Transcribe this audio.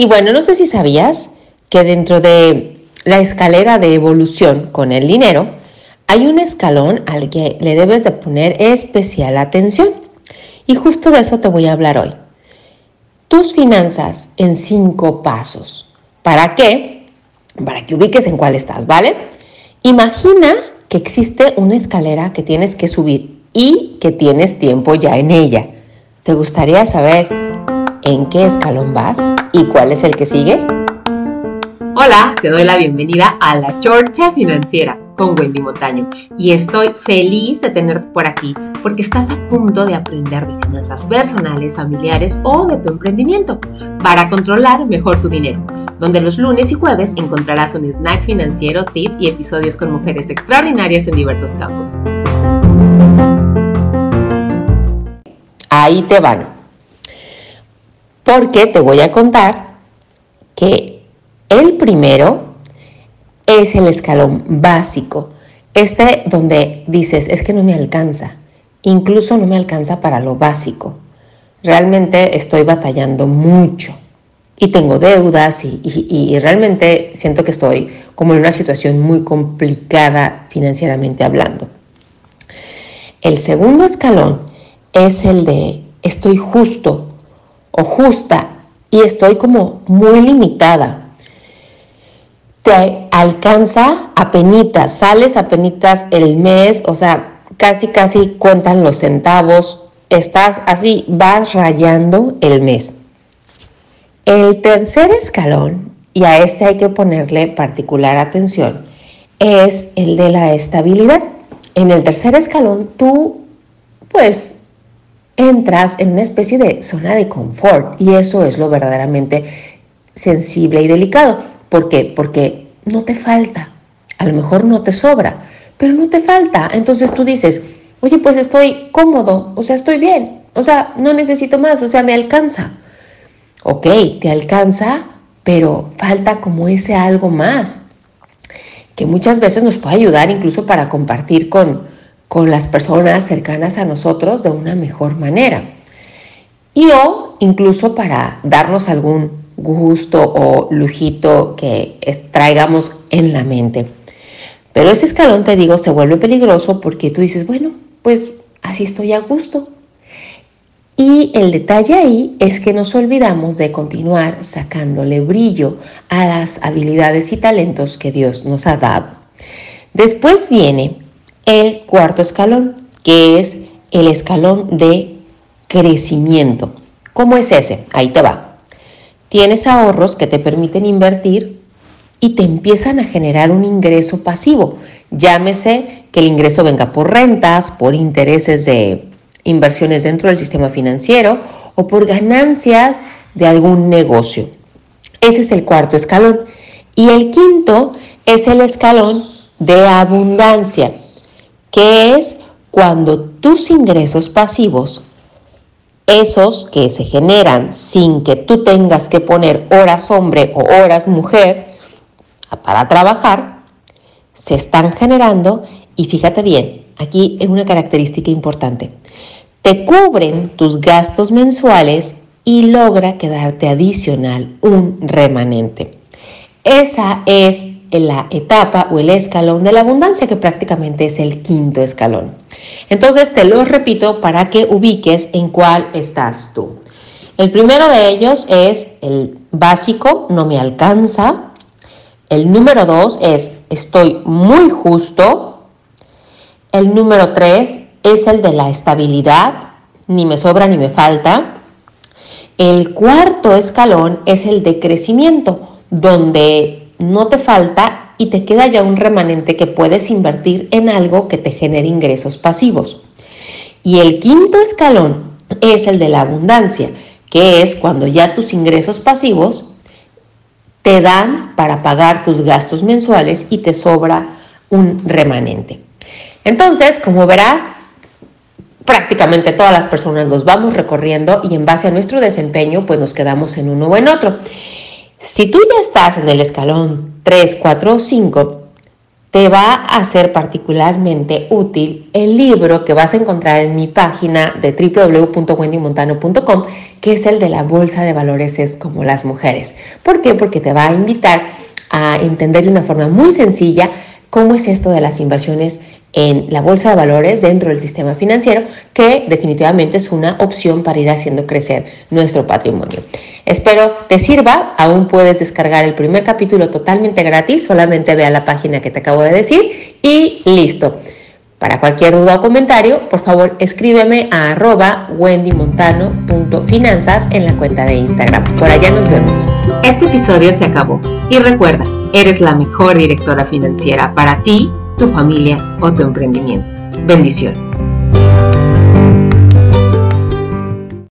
Y bueno, no sé si sabías que dentro de la escalera de evolución con el dinero, hay un escalón al que le debes de poner especial atención. Y justo de eso te voy a hablar hoy. Tus finanzas en cinco pasos. ¿Para qué? Para que ubiques en cuál estás, ¿vale? Imagina que existe una escalera que tienes que subir y que tienes tiempo ya en ella. ¿Te gustaría saber en qué escalón vas y cuál es el que sigue? Hola, te doy la bienvenida a la Chorcha Financiera con Wendy Montaño y estoy feliz de tenerte por aquí porque estás a punto de aprender de finanzas personales, familiares o de tu emprendimiento para controlar mejor tu dinero, donde los lunes y jueves encontrarás un snack financiero, tips y episodios con mujeres extraordinarias en diversos campos. Ahí te van. Porque te voy a contar que el primero es el escalón básico. Este donde dices, es que no me alcanza. Incluso no me alcanza para lo básico. Realmente estoy batallando mucho y tengo deudas y, y, realmente siento que estoy como en una situación muy complicada financieramente hablando. El segundo escalón es el de estoy justo o justa y estoy como muy limitada te alcanza a penitas, sales a penitas el mes, o sea, casi casi cuentan los centavos, estás así, vas rayando el mes. El tercer escalón, y a este hay que ponerle particular atención, es el de la estabilidad. En el tercer escalón tú, pues, entras en una especie de zona de confort y eso es lo verdaderamente sensible y delicado. ¿Por qué? Porque no te falta. A lo mejor no te sobra, pero no te falta. Entonces tú dices, oye, pues estoy cómodo, o sea, estoy bien, o sea, no necesito más, o sea, me alcanza. Ok, te alcanza, pero falta como ese algo más, que muchas veces nos puede ayudar incluso para compartir con, con las personas cercanas a nosotros de una mejor manera. Y o incluso para darnos algún gusto o lujito que traigamos en la mente. Pero ese escalón, te digo, se vuelve peligroso porque tú dices, bueno, pues así estoy a gusto. Y el detalle ahí es que nos olvidamos de continuar sacándole brillo a las habilidades y talentos que Dios nos ha dado. Después viene el cuarto escalón, que es el escalón de crecimiento. ¿Cómo es ese? Ahí te va. Tienes ahorros que te permiten invertir y te empiezan a generar un ingreso pasivo. Llámese que el ingreso venga por rentas, por intereses de inversiones dentro del sistema financiero o por ganancias de algún negocio. Ese es el cuarto escalón. Y el quinto es el escalón de abundancia, que es cuando tus ingresos pasivos esos que se generan sin que tú tengas que poner horas hombre o horas mujer para trabajar, se están generando y fíjate bien, aquí es una característica importante. Te cubren tus gastos mensuales y logra quedarte adicional un remanente. Esa es la etapa o el escalón de la abundancia, que prácticamente es el quinto escalón. Entonces te lo repito para que ubiques en cuál estás tú. El primero de ellos es el básico, no me alcanza. El número dos es estoy muy justo. El número tres es el de la estabilidad, ni me sobra ni me falta. El cuarto escalón es el de crecimiento, donde no te falta y te queda ya un remanente que puedes invertir en algo que te genere ingresos pasivos. Y el quinto escalón es el de la abundancia, que es cuando ya tus ingresos pasivos te dan para pagar tus gastos mensuales y te sobra un remanente. Entonces, como verás, prácticamente todas las personas los vamos recorriendo y en base a nuestro desempeño, pues nos quedamos en uno o en otro. Si tú ya estás en el escalón 3, 4 o 5, te va a ser particularmente útil el libro que vas a encontrar en mi página de www.wendymontano.com, que es el de la Bolsa de Valores es como las mujeres. ¿Por qué? Porque te va a invitar a entender de una forma muy sencilla cómo es esto de las inversiones en la bolsa de valores dentro del sistema financiero, que definitivamente es una opción para ir haciendo crecer nuestro patrimonio. Espero te sirva, aún puedes descargar el primer capítulo totalmente gratis, solamente ve a la página que te acabo de decir y listo. Para cualquier duda o comentario, por favor escríbeme a arroba wendymontano.finanzas en la cuenta de Instagram. Por allá nos vemos. Este episodio se acabó y recuerda, eres la mejor directora financiera para ti tu familia o tu emprendimiento. Bendiciones.